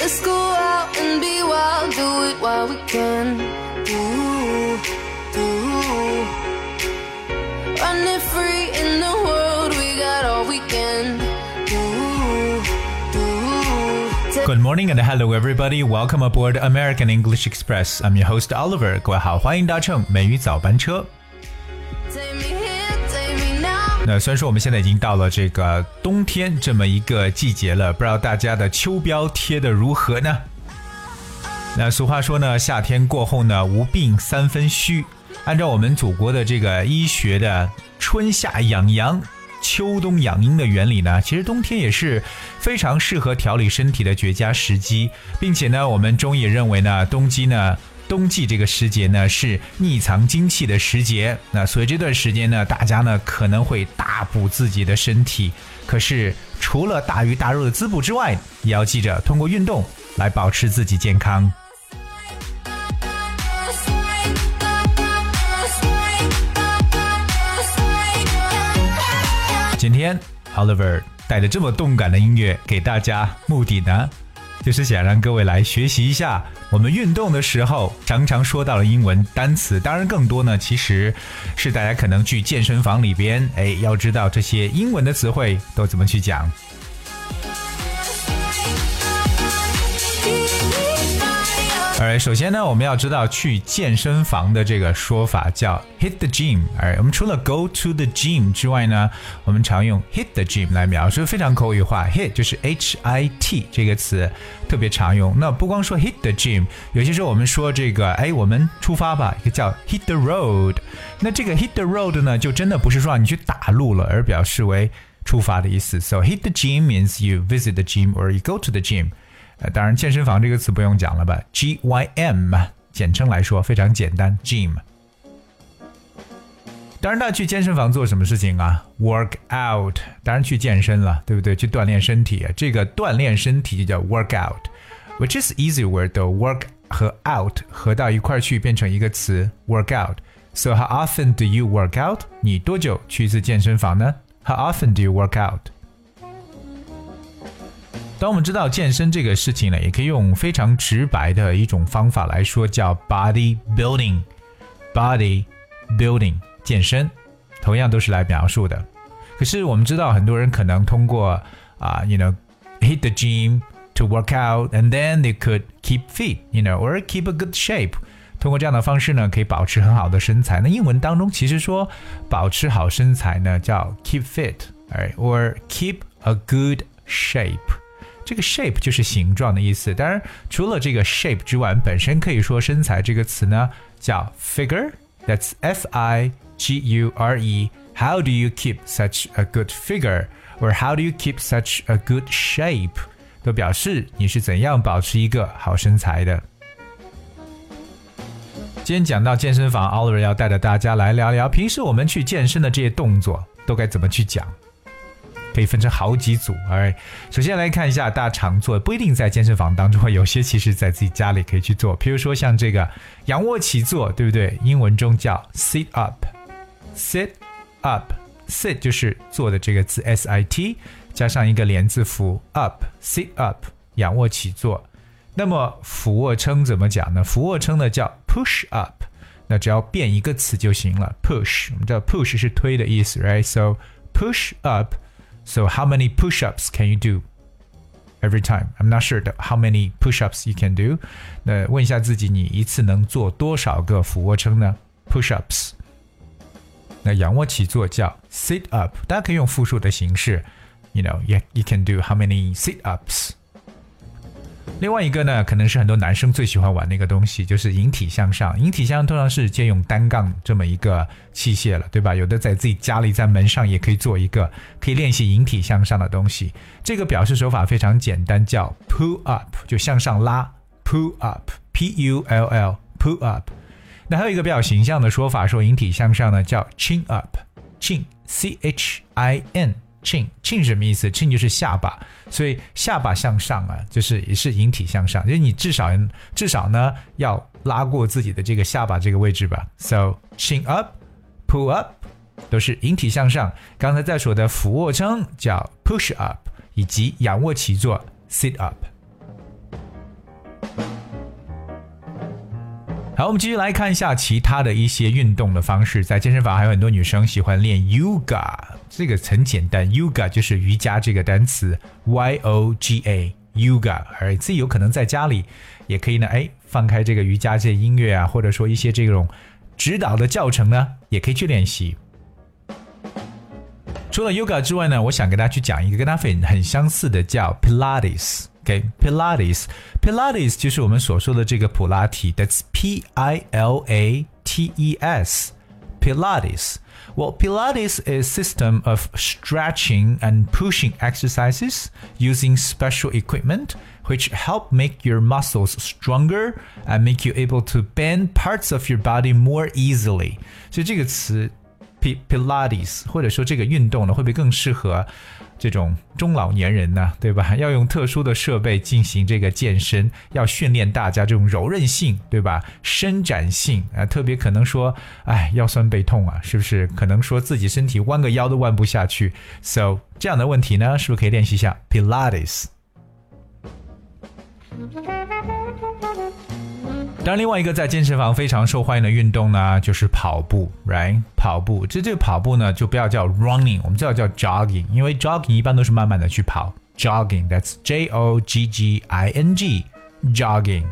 Let's go out and be wild, do it while we can. Ooh, ooh. Running free in the world, we got all weekend. Ooh, ooh. Good morning and hello everybody. Welcome aboard American English Express. I'm your host Oliver. 各位好，欢迎搭乘美语早班车。 那虽然说我们现在已经到了这个冬天这么一个季节了，不知道大家的秋膘贴的如何呢？那俗话说呢，夏天过后呢，无病三分虚。按照我们祖国的这个医学的春夏养阳、秋冬养阴的原理呢，其实冬天也是非常适合调理身体的绝佳时机，并且呢，我们中医也认为呢，冬季呢。冬季这个时节呢是匿藏精气的时节，那所以这段时间呢，大家呢可能会大补自己的身体。可是除了大鱼大肉的滋补之外，也要记着通过运动来保持自己健康。今天 Oliver 带着这么动感的音乐给大家，目的呢，就是想让各位来学习一下我们运动的时候常常说到的英文单词。当然，更多呢，其实是大家可能去健身房里边，哎，要知道这些英文的词汇都怎么去讲。而首先呢，我们要知道去健身房的这个说法叫 hit the gym。而我们除了 go to the gym 之外呢，我们常用 hit the gym 来描述，非常口语化。hit 就是 h i t 这个词特别常用。那不光说 hit the gym，有些时候我们说这个，哎，我们出发吧，一个叫 hit the road。那这个 hit the road 呢，就真的不是说让你去打路了，而表示为出发的意思。So hit the gym means you visit the gym or you go to the gym。呃，当然，健身房这个词不用讲了吧？G Y M，简称来说非常简单，gym。当然，大家去健身房做什么事情啊？Work out，当然去健身了，对不对？去锻炼身体，这个锻炼身体就叫 work out，which is easy word 的 work 和 out 合到一块儿去变成一个词 work out。So how often do you work out？你多久去一次健身房呢？How often do you work out？ 当我们知道健身这个事情呢，也可以用非常直白的一种方法来说，叫 body building。body building 健身，同样都是来描述的。可是我们知道，很多人可能通过啊、y o u know hit the gym to work out，and then they could keep fit，you know，or keep a good shape。通过这样的方式呢，可以保持很好的身材。那英文当中其实说保持好身材呢，叫 keep fit，哎，or keep a good shape。 这个 shape 就是形状的意思。当然，除了这个 shape 之外，本身可以说身材这个词呢叫 figure，that's F I G U R E。How do you keep such a good figure? Or how do you keep such a good shape? 都表示你是怎样保持一个好身材的。今天讲到健身房，Oliver 要带着大家来聊聊，平时我们去健身的这些动作都该怎么去讲。可以分成好几组。而首先来看一下大家常做，不一定在健身房当中，有些其实在自己家里可以去做。比如说像这个仰卧起坐，对不对？英文中叫 sit up，sit up，sit 就是做的这个字 s i t 加上一个连字符 up，sit up，仰卧起坐。那么俯卧撑怎么讲呢？俯卧撑呢叫 push up，那只要变一个词就行了，push。我们知道 push 是推的意思，right？So push up。So how many push-ups can you do every time? I'm not sure how many push-ups you can do. 那问一下自己，你一次能做多少个俯卧撑呢？Push-ups。那仰卧起坐叫 sit up，大家可以用复数的形式。You know, you you can do how many sit-ups? 另外一个呢，可能是很多男生最喜欢玩的一个东西，就是引体向上。引体向上通常是借用单杠这么一个器械了，对吧？有的在自己家里在门上也可以做一个，可以练习引体向上的东西。这个表示手法非常简单，叫 pull up，就向上拉，pull up，p u l l，pull up。那还有一个比较形象的说法，说引体向上呢，叫 chin up，chin，c h i n。Chin chin 什么意思？chin 就是下巴，所以下巴向上啊，就是也是引体向上，就是你至少至少呢要拉过自己的这个下巴这个位置吧。So chin up, pull up 都是引体向上。刚才在说的俯卧撑叫 push up，以及仰卧起坐 sit up。好，我们继续来看一下其他的一些运动的方式。在健身房还有很多女生喜欢练 yoga，这个很简单，yoga 就是瑜伽这个单词，y o g a yoga。而自己有可能在家里也可以呢，哎，放开这个瑜伽这音乐啊，或者说一些这种指导的教程呢，也可以去练习。除了 yoga 之外呢，我想跟大家去讲一个跟它很很相似的，叫 Pilates。OK，Pilates，Pilates 就是我们所说的这个普拉提，That's P I L A T E S。Pilates. Well, Pilates is a system of stretching and pushing exercises using special equipment which help make your muscles stronger and make you able to bend parts of your body more easily. 所以这个词 Pilates 或者说这个运动呢，会不会更适合这种中老年人呢？对吧？要用特殊的设备进行这个健身，要训练大家这种柔韧性，对吧？伸展性啊，特别可能说，哎，腰酸背痛啊，是不是？可能说自己身体弯个腰都弯不下去，so 这样的问题呢，是不是可以练习一下 Pilates？当然，另外一个在健身房非常受欢迎的运动呢，就是跑步，right？跑步，这这个跑步呢，就不要叫 running，我们叫叫 jogging，因为 jogging 一般都是慢慢的去跑，jogging，that's J O G G I N G，jogging。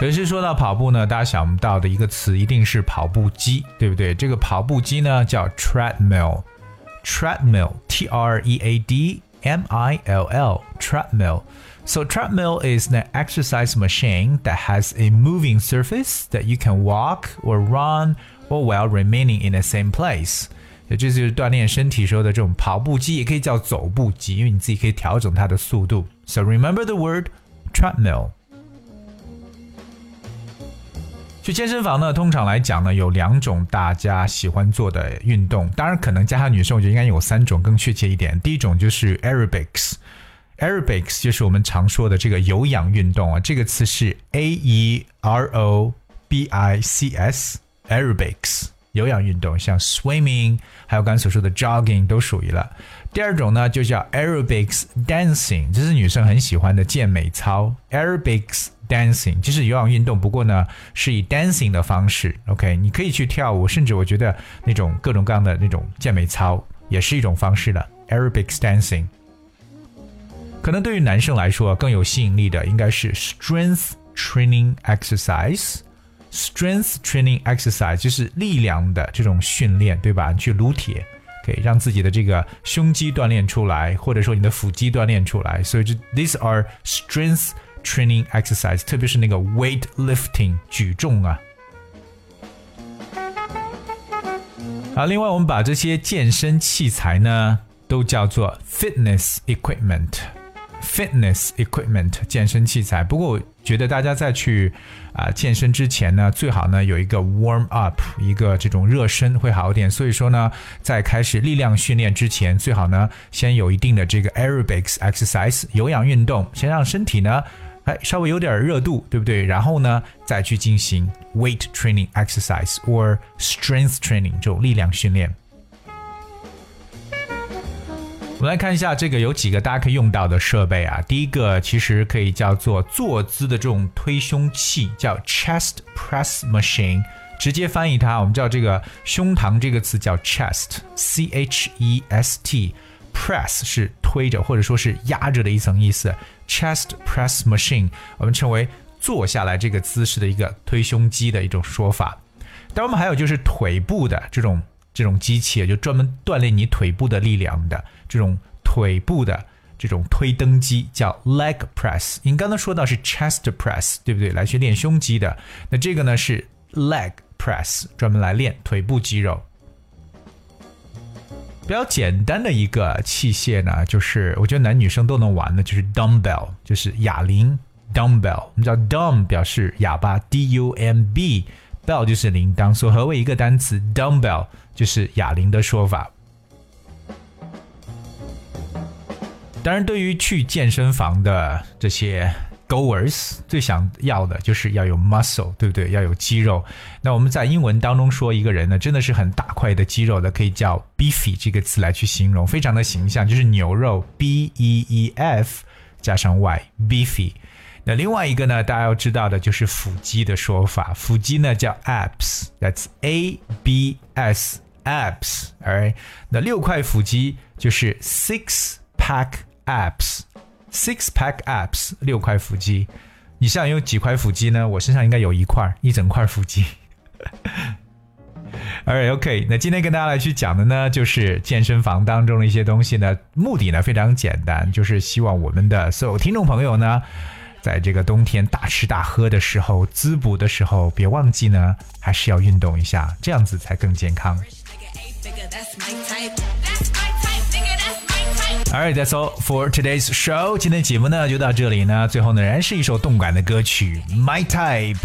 可是说到跑步呢，大家想不到的一个词一定是跑步机，对不对？这个跑步机呢叫 treadmill，treadmill，T R E A D M I L L，treadmill。So treadmill is an exercise machine that has a moving surface that you can walk or run or while remaining in the same place. 也这就是锻炼身体时候的这种跑步机，也可以叫走步机，因为你自己可以调整它的速度。So remember the word treadmill. 去健身房呢，通常来讲呢，有两种大家喜欢做的运动，当然可能加上女生，我觉得应该有三种更确切一点。第一种就是 aerobics。Aerobics 就是我们常说的这个有氧运动啊，这个词是 A E R O B I C S，Aerobics 有氧运动，像 swimming，还有刚才所说的 jogging 都属于了。第二种呢，就叫 Aerobics dancing，这是女生很喜欢的健美操。Aerobics dancing 就是有氧运动，不过呢是以 dancing 的方式。OK，你可以去跳舞，甚至我觉得那种各种各样的那种健美操也是一种方式的 Aerobics dancing。可能对于男生来说更有吸引力的应该是 strength training exercise。Strength training exercise 就是力量的这种训练，对吧？去撸铁，可以让自己的这个胸肌锻炼出来，或者说你的腹肌锻炼出来。所以这 these are strength training exercise，特别是那个 weight lifting 举重啊。好，另外我们把这些健身器材呢都叫做 fitness equipment。Fitness equipment 健身器材，不过我觉得大家在去啊健身之前呢，最好呢有一个 warm up，一个这种热身会好一点。所以说呢，在开始力量训练之前，最好呢先有一定的这个 aerobics exercise 有氧运动，先让身体呢哎稍微有点热度，对不对？然后呢再去进行 weight training exercise or strength training 这种力量训练。我们来看一下这个有几个大家可以用到的设备啊。第一个其实可以叫做坐姿的这种推胸器，叫 chest press machine。直接翻译它，我们知道这个胸膛这个词叫 chest，c h e s t，press 是推着或者说是压着的一层意思。chest press machine 我们称为坐下来这个姿势的一个推胸肌的一种说法。但我们还有就是腿部的这种。这种机器就专门锻炼你腿部的力量的这种腿部的这种推蹬机叫 leg press。您刚才说到是 chest press，对不对？来去练胸肌的。那这个呢是 leg press，专门来练腿部肌肉。比较简单的一个器械呢，就是我觉得男女生都能玩的，就是 dumbbell，就是哑铃 dumbbell。我们知道 dumb 表示哑巴 d u m b bell 就是铃铛，所合为一个单词 dumbbell。就是哑铃的说法。当然，对于去健身房的这些 goers，最想要的就是要有 muscle，对不对？要有肌肉。那我们在英文当中说一个人呢，真的是很大块的肌肉的，可以叫 beefy 这个词来去形容，非常的形象，就是牛肉 b e e f 加上 y beefy。那另外一个呢，大家要知道的就是腹肌的说法，腹肌呢叫 abs，that's A B S abs，而那六块腹肌就是 six pack abs，six pack abs 六块腹肌。你身上有几块腹肌呢？我身上应该有一块，一整块腹肌。Alright, OK，那今天跟大家来去讲的呢，就是健身房当中的一些东西呢，目的呢非常简单，就是希望我们的所有听众朋友呢，在这个冬天大吃大喝的时候，滋补的时候，别忘记呢，还是要运动一下，这样子才更健康。Alright, that's all for today's show。今天节目呢就到这里呢，最后呢仍然是一首动感的歌曲《My Type》。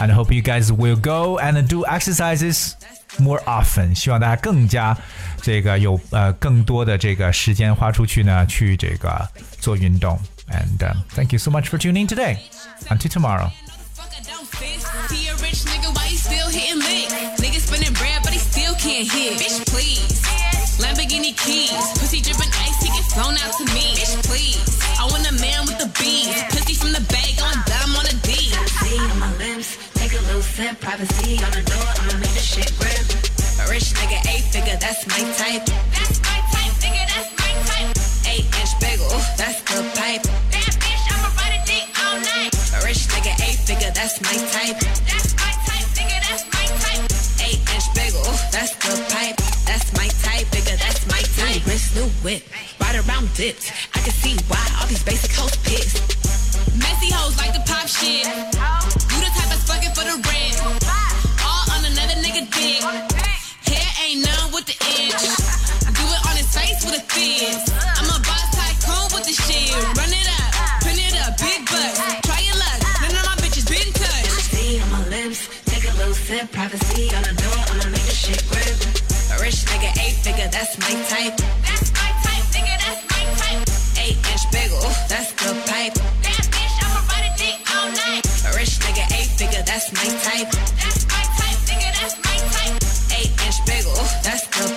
And hope you guys will go and do exercises more often。希望大家更加这个有呃更多的这个时间花出去呢，去这个做运动。And、uh, thank you so much for tuning in today. Until tomorrow. Lamborghini keys, pussy dripping ice, he get flown out to me. Bitch, please. I want a man with the bees, pussy from the bag, on on a D. See on my limbs, take a little sip, privacy on the door, I'ma make the shit. A rich nigga, eight figure. That's my type, my type. That's my type, nigga, that's my type. Eight inch bagel, oh, that's the pipe. That's my type, nigga, that's my type. Wrist, new whip, ride around dips. Figure, that's my type. That's my type, nigga, that's my type. Eight inch bagel, that's the pipe. Bad bitch, I'ma ride a dick all night. A rich nigga, eight figure, that's my type. That's my type, nigga, that's my type. Eight inch bagel, that's the